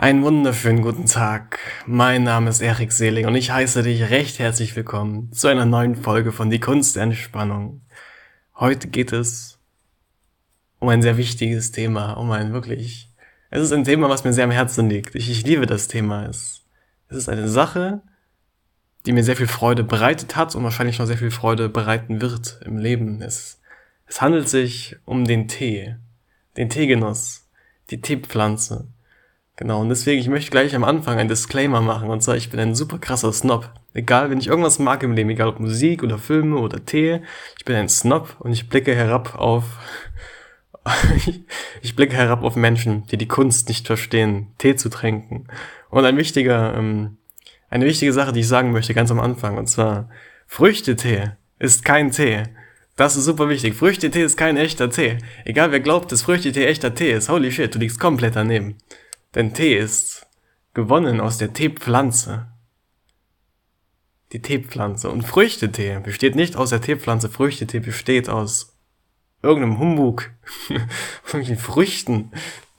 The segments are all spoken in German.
Einen wunderschönen guten Tag. Mein Name ist Erik Seeling und ich heiße dich recht herzlich willkommen zu einer neuen Folge von Die Kunst der Entspannung. Heute geht es um ein sehr wichtiges Thema, um ein wirklich, es ist ein Thema, was mir sehr am Herzen liegt. Ich, ich liebe das Thema. Es, es ist eine Sache, die mir sehr viel Freude bereitet hat und wahrscheinlich noch sehr viel Freude bereiten wird im Leben. Es, es handelt sich um den Tee, den Teegenuss, die Teepflanze. Genau, und deswegen, ich möchte gleich am Anfang ein Disclaimer machen. Und zwar, ich bin ein super krasser Snob. Egal, wenn ich irgendwas mag im Leben, egal ob Musik oder Filme oder Tee, ich bin ein Snob und ich blicke herab auf, ich blicke herab auf Menschen, die die Kunst nicht verstehen, Tee zu tränken. Und ein wichtiger, ähm, eine wichtige Sache, die ich sagen möchte ganz am Anfang, und zwar, Früchtetee ist kein Tee. Das ist super wichtig. Früchtetee ist kein echter Tee. Egal wer glaubt, dass Früchtetee echter Tee ist, holy shit, du liegst komplett daneben. Denn Tee ist gewonnen aus der Teepflanze. Die Teepflanze. Und Früchtetee besteht nicht aus der Teepflanze. Früchtetee besteht aus irgendeinem Humbug. irgendwelchen Früchten,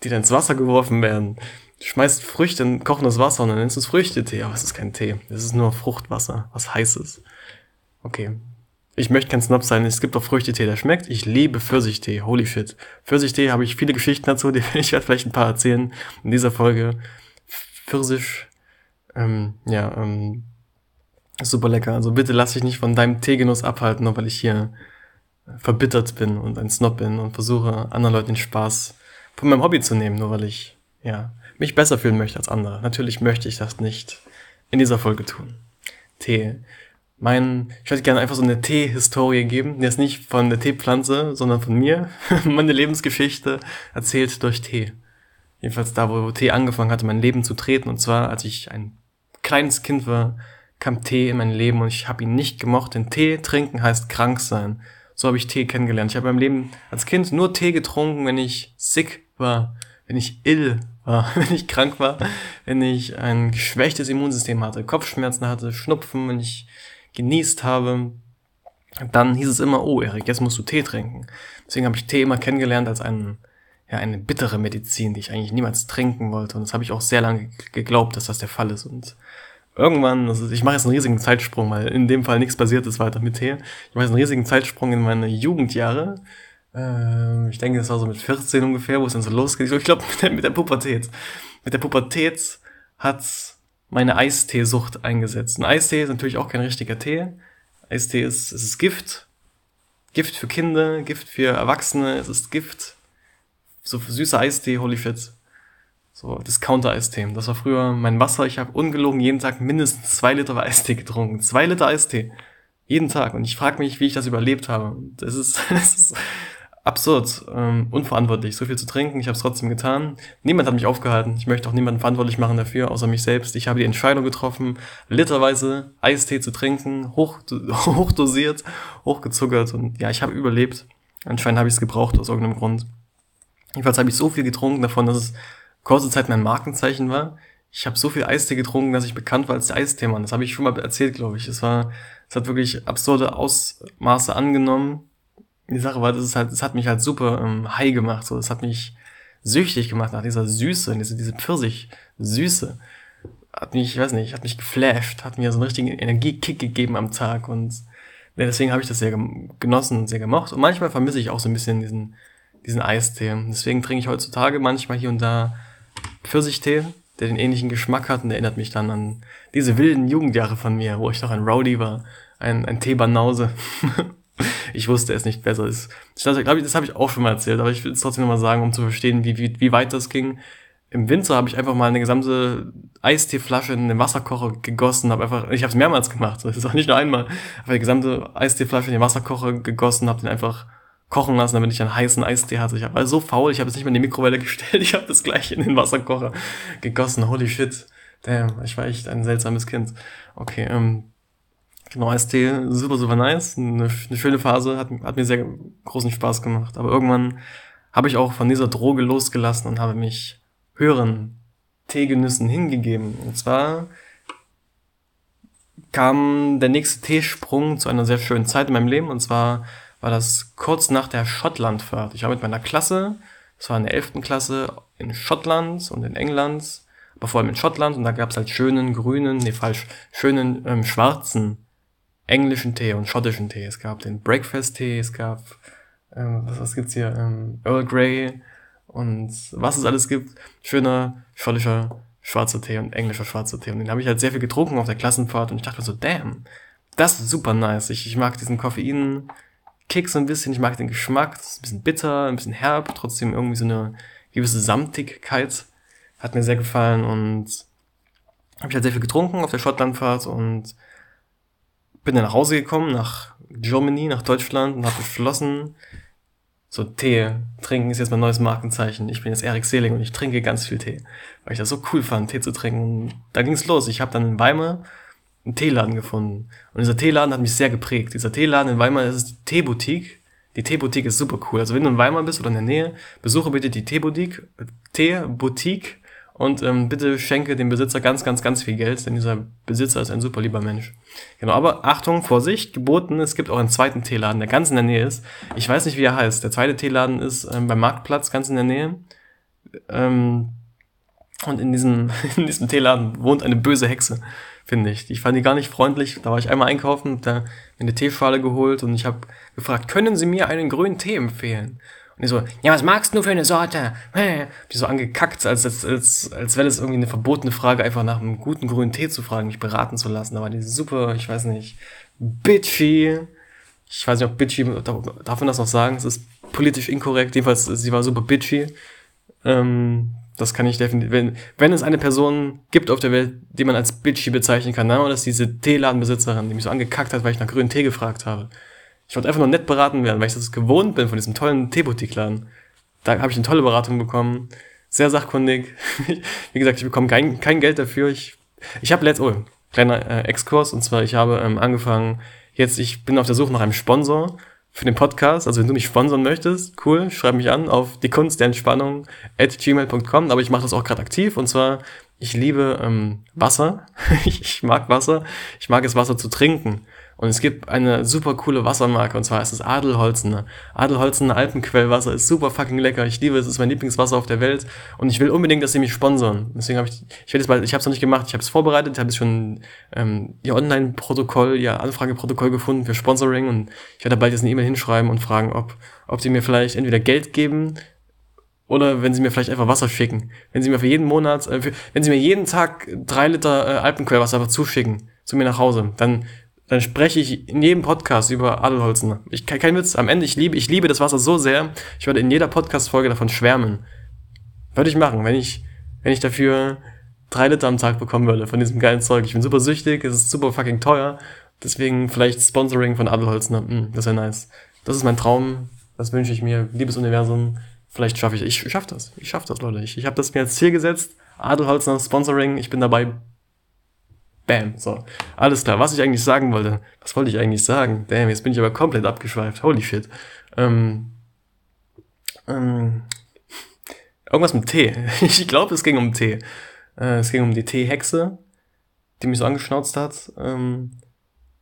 die dann ins Wasser geworfen werden. Du schmeißt Früchte in kochendes Wasser und dann nennst du es Früchtetee. Aber es ist kein Tee. Es ist nur Fruchtwasser, was heißes. Okay, ich möchte kein Snob sein. Es gibt auch Früchtetee, der schmeckt. Ich liebe Pfirsichtee. Holy shit. Pfirsichtee habe ich viele Geschichten dazu. Die, ich werde vielleicht ein paar erzählen in dieser Folge. Pfirsich, ähm, ja, ähm, super lecker. Also bitte lass dich nicht von deinem Teegenuss abhalten, nur weil ich hier verbittert bin und ein Snob bin und versuche, anderen Leuten den Spaß von meinem Hobby zu nehmen, nur weil ich, ja, mich besser fühlen möchte als andere. Natürlich möchte ich das nicht in dieser Folge tun. Tee mein, ich würde gerne einfach so eine Tee-Historie geben. Jetzt nicht von der Teepflanze, sondern von mir. Meine Lebensgeschichte erzählt durch Tee. Jedenfalls da, wo Tee angefangen hatte, mein Leben zu treten. Und zwar, als ich ein kleines Kind war, kam Tee in mein Leben und ich habe ihn nicht gemocht, denn Tee trinken heißt krank sein. So habe ich Tee kennengelernt. Ich habe mein Leben als Kind nur Tee getrunken, wenn ich sick war, wenn ich ill war, wenn ich krank war, wenn ich ein geschwächtes Immunsystem hatte, Kopfschmerzen hatte, Schnupfen, wenn ich genießt habe, dann hieß es immer, oh Erik, jetzt musst du Tee trinken. Deswegen habe ich Tee immer kennengelernt als einen, ja, eine bittere Medizin, die ich eigentlich niemals trinken wollte. Und das habe ich auch sehr lange geglaubt, dass das der Fall ist. Und irgendwann, also ich mache jetzt einen riesigen Zeitsprung, weil in dem Fall nichts passiert ist weiter mit Tee. Ich mache jetzt einen riesigen Zeitsprung in meine Jugendjahre. Ähm, ich denke, das war so mit 14 ungefähr, wo es dann so losgeht. Ich glaube, mit mit der Pubertät. Mit der Pubertät hat's meine Eisteesucht eingesetzt. Ein Eistee ist natürlich auch kein richtiger Tee. Eistee ist, es ist Gift. Gift für Kinder, Gift für Erwachsene, es ist Gift. So süßer Eistee, holy shit. So Discounter-Eistee. Das war früher mein Wasser. Ich habe ungelogen jeden Tag mindestens zwei Liter Eistee getrunken. Zwei Liter Eistee. Jeden Tag. Und ich frage mich, wie ich das überlebt habe. Das ist, das ist absurd, ähm, unverantwortlich, so viel zu trinken. Ich habe es trotzdem getan. Niemand hat mich aufgehalten. Ich möchte auch niemanden verantwortlich machen dafür, außer mich selbst. Ich habe die Entscheidung getroffen, literweise Eistee zu trinken, hoch, hochdosiert, hochgezuckert und ja, ich habe überlebt. Anscheinend habe ich es gebraucht aus irgendeinem Grund. Jedenfalls habe ich so viel getrunken davon, dass es kurze Zeit mein Markenzeichen war. Ich habe so viel Eistee getrunken, dass ich bekannt war als der Eistee-Mann. Das habe ich schon mal erzählt, glaube ich. Es war, es hat wirklich absurde Ausmaße angenommen die Sache war, das ist halt, das hat mich halt super ähm, high gemacht, so, das hat mich süchtig gemacht nach dieser Süße, diese, diese Pfirsich-Süße. Hat mich, ich weiß nicht, hat mich geflasht, hat mir so einen richtigen Energiekick gegeben am Tag und ja, deswegen habe ich das sehr genossen und sehr gemocht. Und manchmal vermisse ich auch so ein bisschen diesen, diesen Eistee. Deswegen trinke ich heutzutage manchmal hier und da Pfirsichtee, der den ähnlichen Geschmack hat und erinnert mich dann an diese wilden Jugendjahre von mir, wo ich noch ein Rowdy war, ein, ein Teebanause. ich wusste es nicht besser. Das glaube ich, das habe ich auch schon mal erzählt, aber ich will es trotzdem nochmal sagen, um zu verstehen, wie, wie, wie weit das ging. Im Winter habe ich einfach mal eine gesamte Eisteeflasche in den Wasserkocher gegossen, habe einfach, ich habe es mehrmals gemacht, das ist auch nicht nur einmal, habe die gesamte Eisteeflasche in den Wasserkocher gegossen, habe den einfach kochen lassen, damit ich einen heißen Eistee hatte. Ich war so faul, ich habe es nicht mehr in die Mikrowelle gestellt, ich habe das gleich in den Wasserkocher gegossen. Holy shit. Damn, ich war echt ein seltsames Kind. Okay, ähm, Genau, ST, super, super nice. Eine, eine schöne Phase, hat, hat mir sehr großen Spaß gemacht. Aber irgendwann habe ich auch von dieser Droge losgelassen und habe mich höheren Teegenüssen hingegeben. Und zwar kam der nächste Teesprung zu einer sehr schönen Zeit in meinem Leben. Und zwar war das kurz nach der Schottlandfahrt. Ich war mit meiner Klasse, das war in der 11. Klasse, in Schottland und in England aber vor allem in Schottland und da gab es halt schönen grünen, nee falsch, schönen ähm, schwarzen englischen Tee und schottischen Tee. Es gab den Breakfast-Tee, es gab, ähm, was, was gibt's hier, ähm, Earl Grey und was es alles gibt. Schöner schottischer schwarzer Tee und englischer schwarzer Tee. Und den habe ich halt sehr viel getrunken auf der Klassenfahrt und ich dachte mir so, damn, das ist super nice. Ich, ich mag diesen Koffein-Kick so ein bisschen, ich mag den Geschmack, das ist ein bisschen bitter, ein bisschen herb, trotzdem irgendwie so eine gewisse Samtigkeit. Hat mir sehr gefallen und habe ich halt sehr viel getrunken auf der Schottlandfahrt und bin dann nach Hause gekommen, nach Germany, nach Deutschland und habe beschlossen, so Tee trinken ist jetzt mein neues Markenzeichen. Ich bin jetzt Erik Seeling und ich trinke ganz viel Tee, weil ich das so cool fand, Tee zu trinken. Und da ging's los. Ich habe dann in Weimar einen Teeladen gefunden und dieser Teeladen hat mich sehr geprägt. Dieser Teeladen in Weimar das ist die Teeboutique. Die Teeboutique ist super cool. Also wenn du in Weimar bist oder in der Nähe, besuche bitte die Teeboutique, Teeboutique und ähm, bitte schenke dem Besitzer ganz, ganz, ganz viel Geld, denn dieser Besitzer ist ein super lieber Mensch. Genau, aber Achtung, Vorsicht, geboten, es gibt auch einen zweiten Teeladen, der ganz in der Nähe ist. Ich weiß nicht, wie er heißt. Der zweite Teeladen ist ähm, beim Marktplatz, ganz in der Nähe. Ähm, und in diesem, in diesem Teeladen wohnt eine böse Hexe, finde ich. Ich fand die gar nicht freundlich. Da war ich einmal einkaufen, da mir eine Teeschale geholt und ich habe gefragt, können Sie mir einen grünen Tee empfehlen? Und die so, ja, was magst du für eine Sorte? Die so angekackt, als, als, als, als wäre das irgendwie eine verbotene Frage, einfach nach einem guten grünen Tee zu fragen, mich beraten zu lassen. Da war die super, ich weiß nicht, bitchy. Ich weiß nicht, ob bitchy, darf man das noch sagen? Es ist politisch inkorrekt. Jedenfalls, sie war super bitchy. Ähm, das kann ich definitiv, wenn, wenn es eine Person gibt auf der Welt, die man als bitchy bezeichnen kann, dann war das diese Teeladenbesitzerin, die mich so angekackt hat, weil ich nach grünen Tee gefragt habe. Ich wollte einfach nur nett beraten werden, weil ich das gewohnt bin von diesem tollen Teeboutique-Laden. Da habe ich eine tolle Beratung bekommen. Sehr sachkundig. Wie gesagt, ich bekomme kein, kein Geld dafür. Ich, ich habe letzt, oh, kleiner äh, Exkurs, und zwar ich habe ähm, angefangen, jetzt, ich bin auf der Suche nach einem Sponsor für den Podcast. Also wenn du mich sponsern möchtest, cool, schreib mich an auf die Kunst der Entspannung at gmail.com. Aber ich mache das auch gerade aktiv und zwar, ich liebe ähm, Wasser. ich mag Wasser. Ich mag es, Wasser zu trinken. Und es gibt eine super coole Wassermarke und zwar ist es Adelholzener. Adelholzener Alpenquellwasser ist super fucking lecker. Ich liebe es, es ist mein Lieblingswasser auf der Welt und ich will unbedingt, dass sie mich sponsern. Deswegen habe ich, ich werde es bald, ich habe es noch nicht gemacht, ich habe es vorbereitet, ich habe schon ähm, ihr Online-Protokoll, ihr Anfrageprotokoll gefunden für Sponsoring und ich werde bald jetzt eine E-Mail hinschreiben und fragen, ob, ob sie mir vielleicht entweder Geld geben oder wenn sie mir vielleicht einfach Wasser schicken. Wenn sie mir für jeden Monat, äh, für, wenn sie mir jeden Tag drei Liter äh, Alpenquellwasser einfach zuschicken zu mir nach Hause, dann dann spreche ich in jedem Podcast über Adelholzen. Ich kein, Witz, am Ende, ich liebe, ich liebe das Wasser so sehr, ich würde in jeder Podcast-Folge davon schwärmen. Würde ich machen, wenn ich, wenn ich dafür drei Liter am Tag bekommen würde von diesem geilen Zeug. Ich bin super süchtig, es ist super fucking teuer. Deswegen vielleicht Sponsoring von Adelholzner. Hm, das wäre nice. Das ist mein Traum. Das wünsche ich mir. Liebes Universum. Vielleicht schaffe ich, ich schaff das. Ich schaff das, Leute. Ich, ich habe das mir als Ziel gesetzt. Adelholzner Sponsoring. Ich bin dabei. Bam. So. Alles klar. Was ich eigentlich sagen wollte. Was wollte ich eigentlich sagen? Damn, jetzt bin ich aber komplett abgeschweift. Holy shit. Ähm, ähm, irgendwas mit Tee. Ich glaube, es ging um Tee. Äh, es ging um die Teehexe, die mich so angeschnauzt hat. Ähm,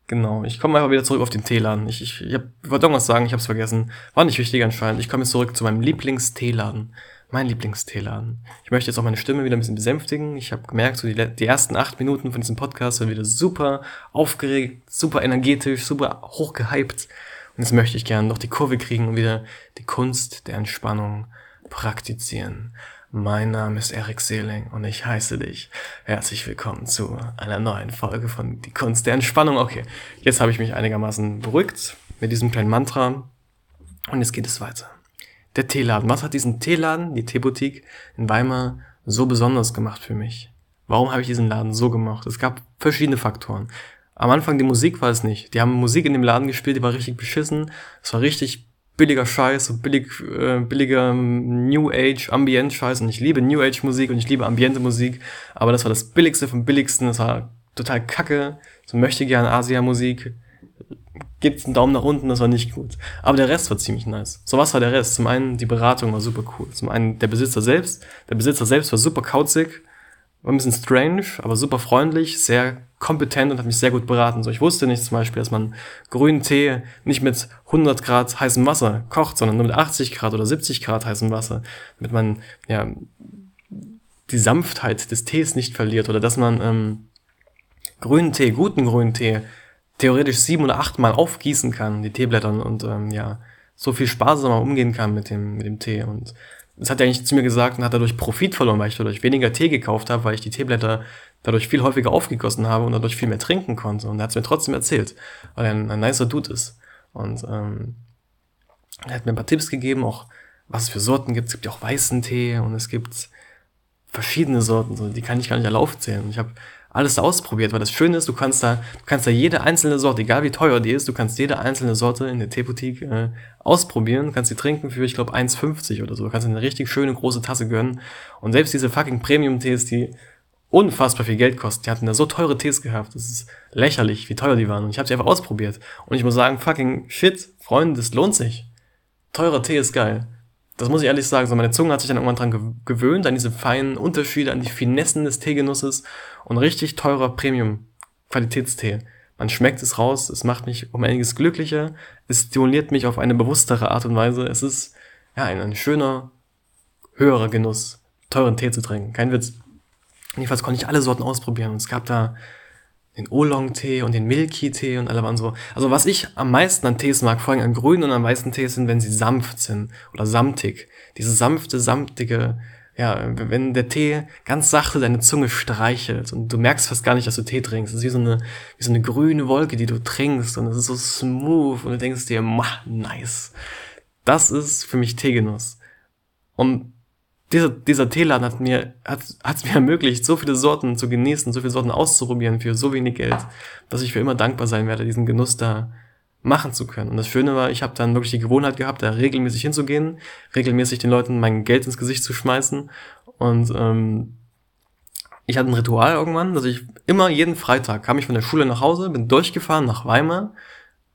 genau. Ich komme einfach wieder zurück auf den Teeladen. Ich, ich, ich, hab, ich wollte irgendwas sagen, ich habe es vergessen. War nicht wichtig anscheinend. Ich komme jetzt zurück zu meinem Lieblingsteeladen mein Lieblingsteeladen. Ich möchte jetzt auch meine Stimme wieder ein bisschen besänftigen. Ich habe gemerkt, so die, die ersten acht Minuten von diesem Podcast sind wieder super aufgeregt, super energetisch, super hochgehypt. Und jetzt möchte ich gerne noch die Kurve kriegen und wieder die Kunst der Entspannung praktizieren. Mein Name ist Erik Seeling und ich heiße dich herzlich willkommen zu einer neuen Folge von Die Kunst der Entspannung. Okay, jetzt habe ich mich einigermaßen beruhigt mit diesem kleinen Mantra und jetzt geht es weiter der Teeladen. Was hat diesen Teeladen, die Teeboutique in Weimar so besonders gemacht für mich? Warum habe ich diesen Laden so gemacht? Es gab verschiedene Faktoren. Am Anfang die Musik war es nicht. Die haben Musik in dem Laden gespielt, die war richtig beschissen. Es war richtig billiger Scheiß, so billig, äh, billiger New Age, Ambient Scheiß. Und ich liebe New Age Musik und ich liebe ambiente Musik. Aber das war das billigste vom billigsten. Das war total kacke. So möchte gern Asia Musik gibt einen Daumen nach unten, das war nicht gut. Aber der Rest war ziemlich nice. So was war der Rest? Zum einen, die Beratung war super cool. Zum einen der Besitzer selbst. Der Besitzer selbst war super kauzig, war ein bisschen strange, aber super freundlich, sehr kompetent und hat mich sehr gut beraten. So, ich wusste nicht zum Beispiel, dass man grünen Tee nicht mit 100 Grad heißem Wasser kocht, sondern nur mit 80 Grad oder 70 Grad heißem Wasser. Damit man, ja, die Sanftheit des Tees nicht verliert oder dass man ähm, grünen Tee, guten grünen Tee, theoretisch sieben oder acht Mal aufgießen kann, die Teeblättern und ähm, ja, so viel sparsamer umgehen kann mit dem, mit dem Tee. Und das hat er eigentlich zu mir gesagt und hat dadurch Profit verloren, weil ich dadurch weniger Tee gekauft habe, weil ich die Teeblätter dadurch viel häufiger aufgegossen habe und dadurch viel mehr trinken konnte. Und er hat es mir trotzdem erzählt, weil er ein, ein nicer Dude ist. Und ähm, er hat mir ein paar Tipps gegeben, auch was es für Sorten gibt. Es gibt ja auch weißen Tee und es gibt verschiedene Sorten, so, die kann ich gar nicht alle aufzählen. Ich habe alles ausprobiert, weil das Schöne ist, du kannst da, du kannst da jede einzelne Sorte, egal wie teuer die ist, du kannst jede einzelne Sorte in der Teeboutique äh, ausprobieren, kannst sie trinken für, ich glaube, 1,50 oder so. Du kannst eine richtig schöne große Tasse gönnen. Und selbst diese fucking Premium-Tees, die unfassbar viel Geld kosten, die hatten da so teure Tees gehabt, das ist lächerlich, wie teuer die waren. Und ich habe sie einfach ausprobiert. Und ich muss sagen, fucking shit, Freunde, das lohnt sich. Teurer Tee ist geil. Das muss ich ehrlich sagen. So, meine Zunge hat sich dann irgendwann dran gewöhnt, an diese feinen Unterschiede, an die Finessen des Teegenusses und richtig teurer Premium-Qualitätstee. Man schmeckt es raus, es macht mich um einiges glücklicher, es stimuliert mich auf eine bewusstere Art und Weise. Es ist ja ein, ein schöner, höherer Genuss, teuren Tee zu trinken. Kein Witz. Jedenfalls konnte ich alle Sorten ausprobieren und es gab da den Oolong-Tee und den Milky-Tee und alle waren so. Also was ich am meisten an Tees mag, vor allem an grünen und an weißen Tees sind, wenn sie sanft sind oder samtig. Diese sanfte, samtige, ja, wenn der Tee ganz sachte deine Zunge streichelt und du merkst fast gar nicht, dass du Tee trinkst. Es ist wie so eine, wie so eine grüne Wolke, die du trinkst und es ist so smooth und du denkst dir, nice. Das ist für mich Teegenuss. Und dieser, dieser Teeladen hat mir, hat, hat mir ermöglicht, so viele Sorten zu genießen, so viele Sorten auszuprobieren für so wenig Geld, dass ich für immer dankbar sein werde, diesen Genuss da machen zu können. Und das Schöne war, ich habe dann wirklich die Gewohnheit gehabt, da regelmäßig hinzugehen, regelmäßig den Leuten mein Geld ins Gesicht zu schmeißen. Und ähm, ich hatte ein Ritual irgendwann, dass ich immer jeden Freitag kam ich von der Schule nach Hause, bin durchgefahren nach Weimar,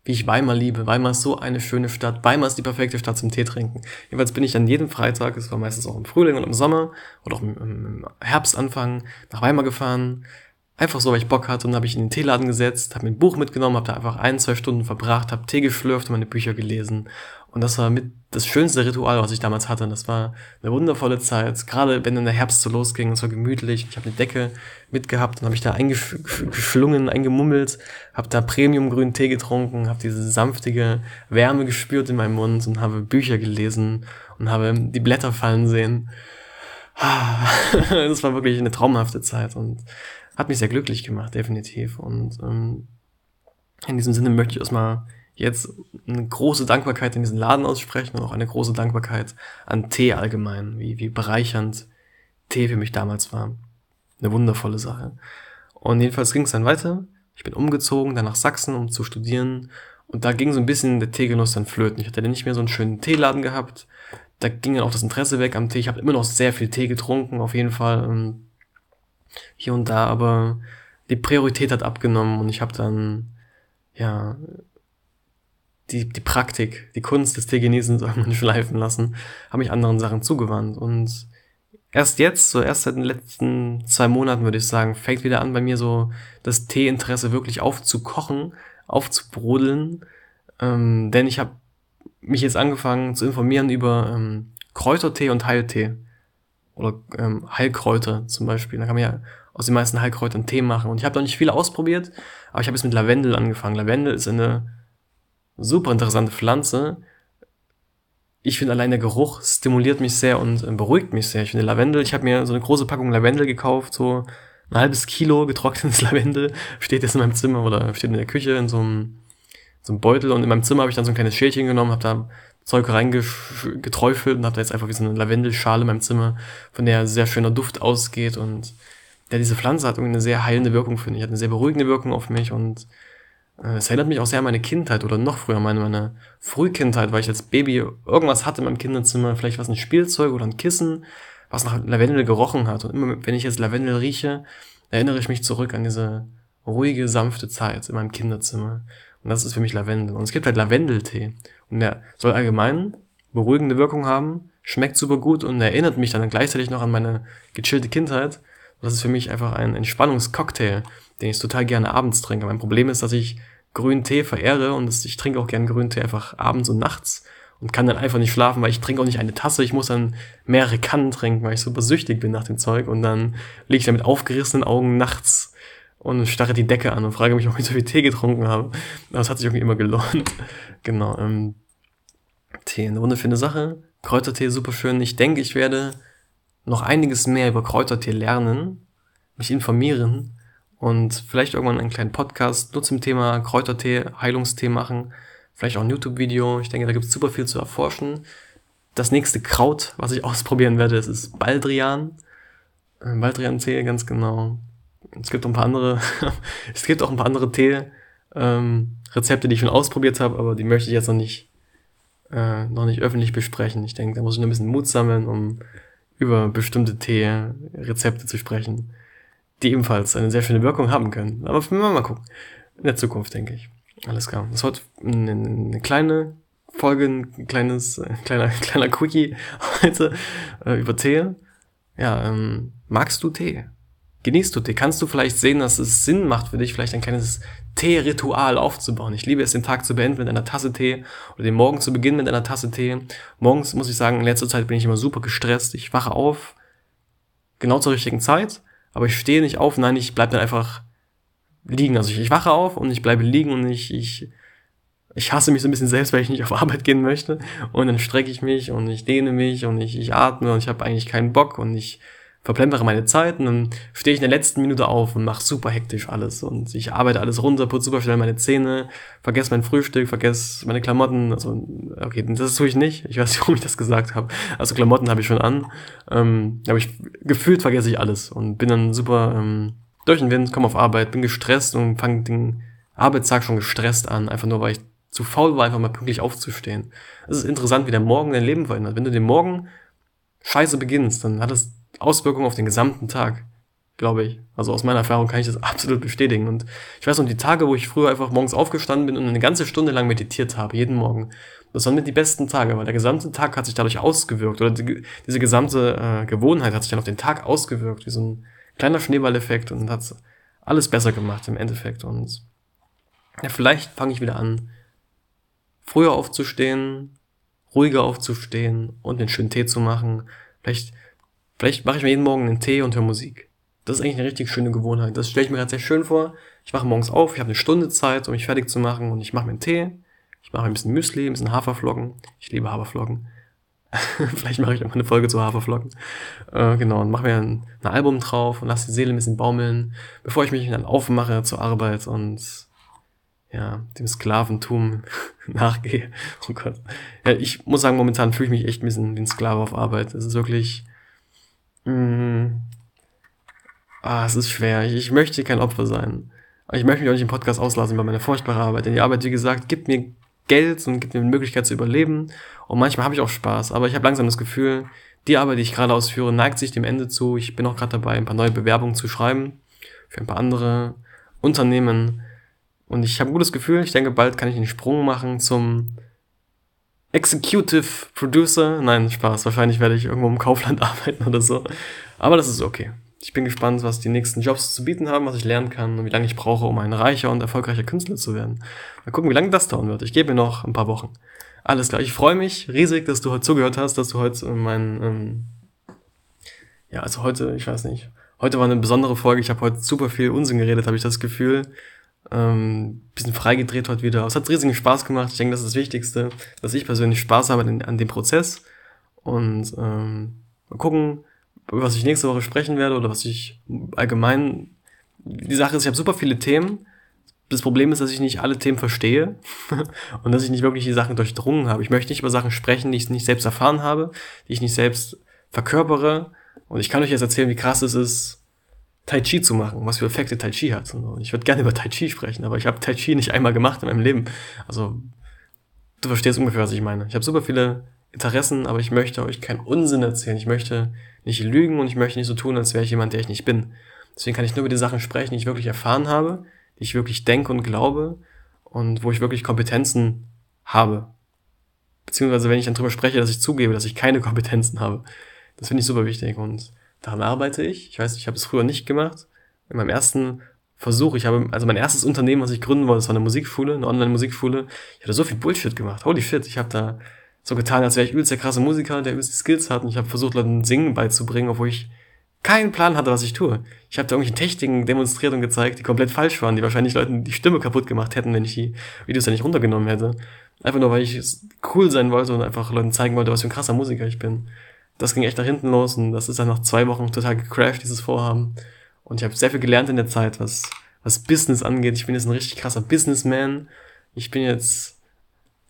wie ich Weimar liebe. Weimar ist so eine schöne Stadt. Weimar ist die perfekte Stadt zum Tee trinken. Jedenfalls bin ich dann jeden Freitag, es war meistens auch im Frühling und im Sommer oder auch im, im Herbstanfang, nach Weimar gefahren. Einfach so, weil ich Bock hatte und habe ich in den Teeladen gesetzt, habe mir ein Buch mitgenommen, habe da einfach ein, zwei Stunden verbracht, habe Tee geschlürft und meine Bücher gelesen und das war mit das schönste Ritual, was ich damals hatte. Und das war eine wundervolle Zeit. Gerade wenn dann der Herbst so losging, es war gemütlich. Ich habe eine Decke mitgehabt und habe ich da eingeschlungen, eingemummelt, habe da Premium-grünen Tee getrunken, habe diese sanftige Wärme gespürt in meinem Mund und habe Bücher gelesen und habe die Blätter fallen sehen. Das war wirklich eine traumhafte Zeit und hat mich sehr glücklich gemacht, definitiv. Und ähm, in diesem Sinne möchte ich erstmal jetzt eine große Dankbarkeit in diesen Laden aussprechen und auch eine große Dankbarkeit an Tee allgemein, wie, wie bereichernd Tee für mich damals war. Eine wundervolle Sache. Und jedenfalls ging es dann weiter. Ich bin umgezogen, dann nach Sachsen, um zu studieren. Und da ging so ein bisschen der Teegenuss dann flöten. Ich hatte dann nicht mehr so einen schönen Teeladen gehabt. Da ging dann auch das Interesse weg am Tee. Ich habe immer noch sehr viel Tee getrunken, auf jeden Fall. Ähm, hier und da, aber die Priorität hat abgenommen und ich habe dann ja die, die Praktik, die Kunst des Teegenießens irgendwann schleifen lassen, habe ich anderen Sachen zugewandt. Und erst jetzt, so erst seit den letzten zwei Monaten, würde ich sagen, fängt wieder an bei mir so das Teeinteresse wirklich aufzukochen, aufzubrodeln. Ähm, denn ich habe mich jetzt angefangen zu informieren über ähm, Kräutertee und Heiltee. Oder ähm, Heilkräuter zum Beispiel. Da kann man ja aus den meisten Heilkräutern Tee machen. Und ich habe noch nicht viele ausprobiert, aber ich habe jetzt mit Lavendel angefangen. Lavendel ist eine super interessante Pflanze. Ich finde allein der Geruch stimuliert mich sehr und äh, beruhigt mich sehr. Ich finde Lavendel, ich habe mir so eine große Packung Lavendel gekauft, so ein halbes Kilo getrocknetes Lavendel, steht jetzt in meinem Zimmer oder steht in der Küche in so einem, so einem Beutel und in meinem Zimmer habe ich dann so ein kleines Schälchen genommen, habe da Zeug reingeträufelt und habe da jetzt einfach wie so eine Lavendelschale in meinem Zimmer, von der sehr schöner Duft ausgeht und ja, diese Pflanze hat irgendwie eine sehr heilende Wirkung, finde ich, hat eine sehr beruhigende Wirkung auf mich und es erinnert mich auch sehr an meine Kindheit oder noch früher meine, meine Frühkindheit, weil ich als Baby irgendwas hatte in meinem Kinderzimmer, vielleicht was ein Spielzeug oder ein Kissen, was nach Lavendel gerochen hat. Und immer wenn ich jetzt Lavendel rieche, erinnere ich mich zurück an diese ruhige, sanfte Zeit in meinem Kinderzimmer. Und das ist für mich Lavendel. Und es gibt halt Lavendeltee. Und der soll allgemein beruhigende Wirkung haben, schmeckt super gut und erinnert mich dann gleichzeitig noch an meine gechillte Kindheit. Das ist für mich einfach ein Entspannungscocktail, den ich total gerne abends trinke. Mein Problem ist, dass ich grünen Tee verehre und ich trinke auch gerne grünen Tee einfach abends und nachts. und kann dann einfach nicht schlafen, weil ich trinke auch nicht eine Tasse, ich muss dann mehrere Kannen trinken, weil ich super süchtig bin nach dem Zeug und dann liege ich da mit aufgerissenen Augen nachts und starre die Decke an und frage mich, ob ich so viel Tee getrunken habe. Das hat sich irgendwie immer gelohnt. genau. Ähm, Tee, eine wunderschöne Sache. Kräutertee super schön. Ich denke, ich werde noch einiges mehr über Kräutertee lernen, mich informieren und vielleicht irgendwann einen kleinen Podcast nur zum Thema Kräutertee, Heilungstee machen. Vielleicht auch ein YouTube-Video. Ich denke, da gibt es super viel zu erforschen. Das nächste Kraut, was ich ausprobieren werde, ist, ist Baldrian. Äh, Baldrian-Tee, ganz genau. Es gibt auch ein paar andere, es gibt auch ein paar andere Tee, ähm, die ich schon ausprobiert habe, aber die möchte ich jetzt noch nicht, äh, noch nicht öffentlich besprechen. Ich denke, da muss ich noch ein bisschen Mut sammeln, um über bestimmte Tee-Rezepte zu sprechen, die ebenfalls eine sehr schöne Wirkung haben können. Aber mal, mal gucken. In der Zukunft, denke ich. Alles klar. Das wird eine, eine kleine Folge, ein kleines, äh, kleiner, kleiner Quickie heute äh, über Tee. Ja, ähm, magst du Tee? Genießt du Tee? Kannst du vielleicht sehen, dass es Sinn macht für dich, vielleicht ein kleines Tee-Ritual aufzubauen? Ich liebe es, den Tag zu beenden mit einer Tasse Tee oder den Morgen zu beginnen mit einer Tasse Tee. Morgens muss ich sagen, in letzter Zeit bin ich immer super gestresst. Ich wache auf, genau zur richtigen Zeit, aber ich stehe nicht auf. Nein, ich bleibe dann einfach liegen. Also ich, ich wache auf und ich bleibe liegen und ich, ich, ich hasse mich so ein bisschen selbst, weil ich nicht auf Arbeit gehen möchte. Und dann strecke ich mich und ich dehne mich und ich, ich atme und ich habe eigentlich keinen Bock und ich verplempere meine Zeit und dann stehe ich in der letzten Minute auf und mache super hektisch alles. Und ich arbeite alles runter, putze super schnell meine Zähne, vergesse mein Frühstück, vergesse meine Klamotten, also okay, das tue ich nicht, ich weiß nicht, warum ich das gesagt habe, also Klamotten habe ich schon an, ähm, aber ich gefühlt vergesse ich alles und bin dann super ähm, durch den Wind, komme auf Arbeit, bin gestresst und fange den Arbeitstag schon gestresst an, einfach nur, weil ich zu faul war, einfach mal pünktlich aufzustehen. Es ist interessant, wie der Morgen dein Leben verändert. Wenn du den Morgen scheiße beginnst, dann hat es Auswirkungen auf den gesamten Tag, glaube ich. Also aus meiner Erfahrung kann ich das absolut bestätigen. Und ich weiß noch, die Tage, wo ich früher einfach morgens aufgestanden bin und eine ganze Stunde lang meditiert habe, jeden Morgen, das waren mit die besten Tage, weil der gesamte Tag hat sich dadurch ausgewirkt oder die, diese gesamte äh, Gewohnheit hat sich dann auf den Tag ausgewirkt, wie so ein kleiner Schneeballeffekt und hat alles besser gemacht im Endeffekt. Und ja, vielleicht fange ich wieder an, früher aufzustehen, ruhiger aufzustehen und einen schönen Tee zu machen. Vielleicht Vielleicht mache ich mir jeden Morgen einen Tee und höre Musik. Das ist eigentlich eine richtig schöne Gewohnheit. Das stelle ich mir gerade sehr schön vor. Ich mache morgens auf, ich habe eine Stunde Zeit, um mich fertig zu machen und ich mache mir einen Tee. Ich mache ein bisschen Müsli, ein bisschen Haferflocken. Ich liebe Haferflocken. Vielleicht mache ich auch mal eine Folge zu Haferflocken. Äh, genau, und mache mir ein, ein, Album drauf und lasse die Seele ein bisschen baumeln, bevor ich mich dann aufmache zur Arbeit und ja, dem Sklaventum nachgehe. Oh Gott. Ja, ich muss sagen, momentan fühle ich mich echt ein bisschen wie ein Sklave auf Arbeit. Es ist wirklich Mm. Ah, es ist schwer. Ich, ich möchte kein Opfer sein. Aber ich möchte mich auch nicht im Podcast auslassen über meine furchtbare Arbeit. Denn die Arbeit, wie gesagt, gibt mir Geld und gibt mir die Möglichkeit zu überleben. Und manchmal habe ich auch Spaß. Aber ich habe langsam das Gefühl, die Arbeit, die ich gerade ausführe, neigt sich dem Ende zu. Ich bin auch gerade dabei, ein paar neue Bewerbungen zu schreiben für ein paar andere Unternehmen. Und ich habe ein gutes Gefühl. Ich denke, bald kann ich den Sprung machen zum Executive Producer. Nein, Spaß. Wahrscheinlich werde ich irgendwo im Kaufland arbeiten oder so. Aber das ist okay. Ich bin gespannt, was die nächsten Jobs zu bieten haben, was ich lernen kann und wie lange ich brauche, um ein reicher und erfolgreicher Künstler zu werden. Mal gucken, wie lange das dauern wird. Ich gebe mir noch ein paar Wochen. Alles klar. Ich freue mich riesig, dass du heute zugehört hast, dass du heute mein, ähm, ja, also heute, ich weiß nicht. Heute war eine besondere Folge. Ich habe heute super viel Unsinn geredet, habe ich das Gefühl ähm, bisschen freigedreht heute wieder. es hat riesigen Spaß gemacht. Ich denke, das ist das Wichtigste, dass ich persönlich Spaß habe an, an dem Prozess. Und ähm, mal gucken, was ich nächste Woche sprechen werde oder was ich allgemein. Die Sache ist, ich habe super viele Themen. Das Problem ist, dass ich nicht alle Themen verstehe und dass ich nicht wirklich die Sachen durchdrungen habe. Ich möchte nicht über Sachen sprechen, die ich nicht selbst erfahren habe, die ich nicht selbst verkörpere. Und ich kann euch jetzt erzählen, wie krass es ist, Tai Chi zu machen, was für Effekte Tai Chi hat. Und ich würde gerne über Tai Chi sprechen, aber ich habe Tai Chi nicht einmal gemacht in meinem Leben. Also du verstehst ungefähr, was ich meine. Ich habe super viele Interessen, aber ich möchte euch keinen Unsinn erzählen. Ich möchte nicht lügen und ich möchte nicht so tun, als wäre ich jemand, der ich nicht bin. Deswegen kann ich nur über die Sachen sprechen, die ich wirklich erfahren habe, die ich wirklich denke und glaube und wo ich wirklich Kompetenzen habe. Beziehungsweise wenn ich dann drüber spreche, dass ich zugebe, dass ich keine Kompetenzen habe. Das finde ich super wichtig und Daran arbeite ich. Ich weiß, ich habe es früher nicht gemacht. In meinem ersten Versuch, ich habe, also mein erstes Unternehmen, was ich gründen wollte, das war eine Musikschule, eine Online-Musikschule. Ich hatte so viel Bullshit gemacht. Holy shit, ich habe da so getan, als wäre ich übelst der krasse Musiker, der übelst die Skills hat und ich habe versucht, Leuten Singen beizubringen, obwohl ich keinen Plan hatte, was ich tue. Ich habe da irgendwelche Techniken demonstriert und gezeigt, die komplett falsch waren, die wahrscheinlich Leuten die Stimme kaputt gemacht hätten, wenn ich die Videos ja nicht runtergenommen hätte. Einfach nur, weil ich cool sein wollte und einfach Leuten zeigen wollte, was für ein krasser Musiker ich bin. Das ging echt nach hinten los und das ist dann nach zwei Wochen total gecrashed, dieses Vorhaben. Und ich habe sehr viel gelernt in der Zeit, was, was Business angeht. Ich bin jetzt ein richtig krasser Businessman. Ich bin jetzt,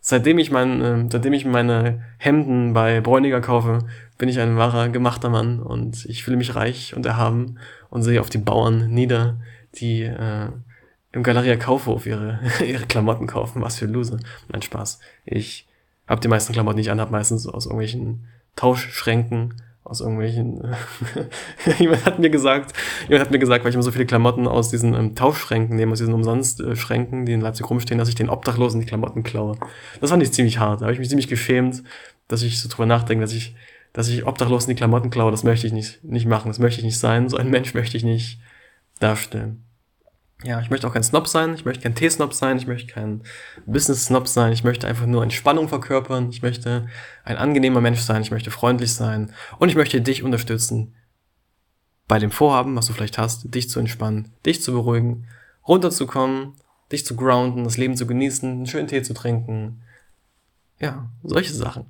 seitdem ich mein, äh, seitdem ich meine Hemden bei Bräuniger kaufe, bin ich ein wahrer gemachter Mann und ich fühle mich reich und erhaben und sehe auf die Bauern nieder, die äh, im Galeria Kaufhof ihre, ihre Klamotten kaufen. Was für Loser. Mein Spaß. Ich habe die meisten Klamotten, die ich anhab, meistens aus irgendwelchen Tauschschränken aus irgendwelchen. jemand hat mir gesagt, jemand hat mir gesagt, weil ich immer so viele Klamotten aus diesen ähm, Tauschschränken nehme, aus diesen Umsonstschränken, die in Leipzig rumstehen, dass ich den Obdachlosen die Klamotten klaue. Das fand ich ziemlich hart. Da habe ich mich ziemlich geschämt, dass ich so drüber nachdenke, dass ich, dass ich Obdachlosen die Klamotten klaue. Das möchte ich nicht, nicht machen. Das möchte ich nicht sein. So ein Mensch möchte ich nicht darstellen ja, ich möchte auch kein Snob sein, ich möchte kein T-Snob sein, ich möchte kein Business-Snob sein, ich möchte einfach nur Entspannung verkörpern, ich möchte ein angenehmer Mensch sein, ich möchte freundlich sein und ich möchte dich unterstützen bei dem Vorhaben, was du vielleicht hast, dich zu entspannen, dich zu beruhigen, runterzukommen, dich zu grounden, das Leben zu genießen, einen schönen Tee zu trinken. Ja, solche Sachen.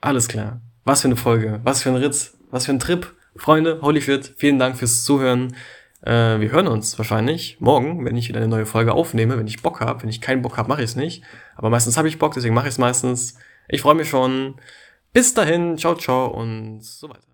Alles klar. Was für eine Folge, was für ein Ritz, was für ein Trip. Freunde, holy shit, vielen Dank fürs Zuhören. Äh, wir hören uns wahrscheinlich morgen, wenn ich wieder eine neue Folge aufnehme. Wenn ich Bock habe. Wenn ich keinen Bock habe, mache ich es nicht. Aber meistens habe ich Bock, deswegen mache ich es meistens. Ich freue mich schon. Bis dahin, ciao, ciao und so weiter.